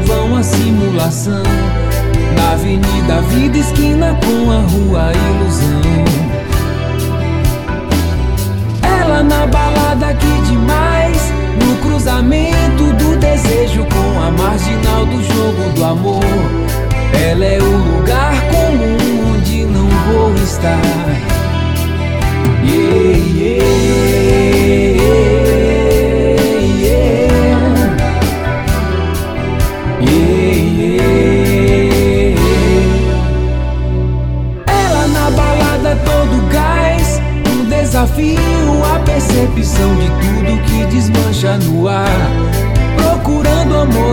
vão à simulação. Na avenida, vida esquina com a rua ilusão. Ela na balada aqui demais, no cruzamento do desejo com a marginal do jogo do amor. Ela é o lugar comum onde não vou estar. desafio a percepção de tudo que desmancha no ar. Procurando amor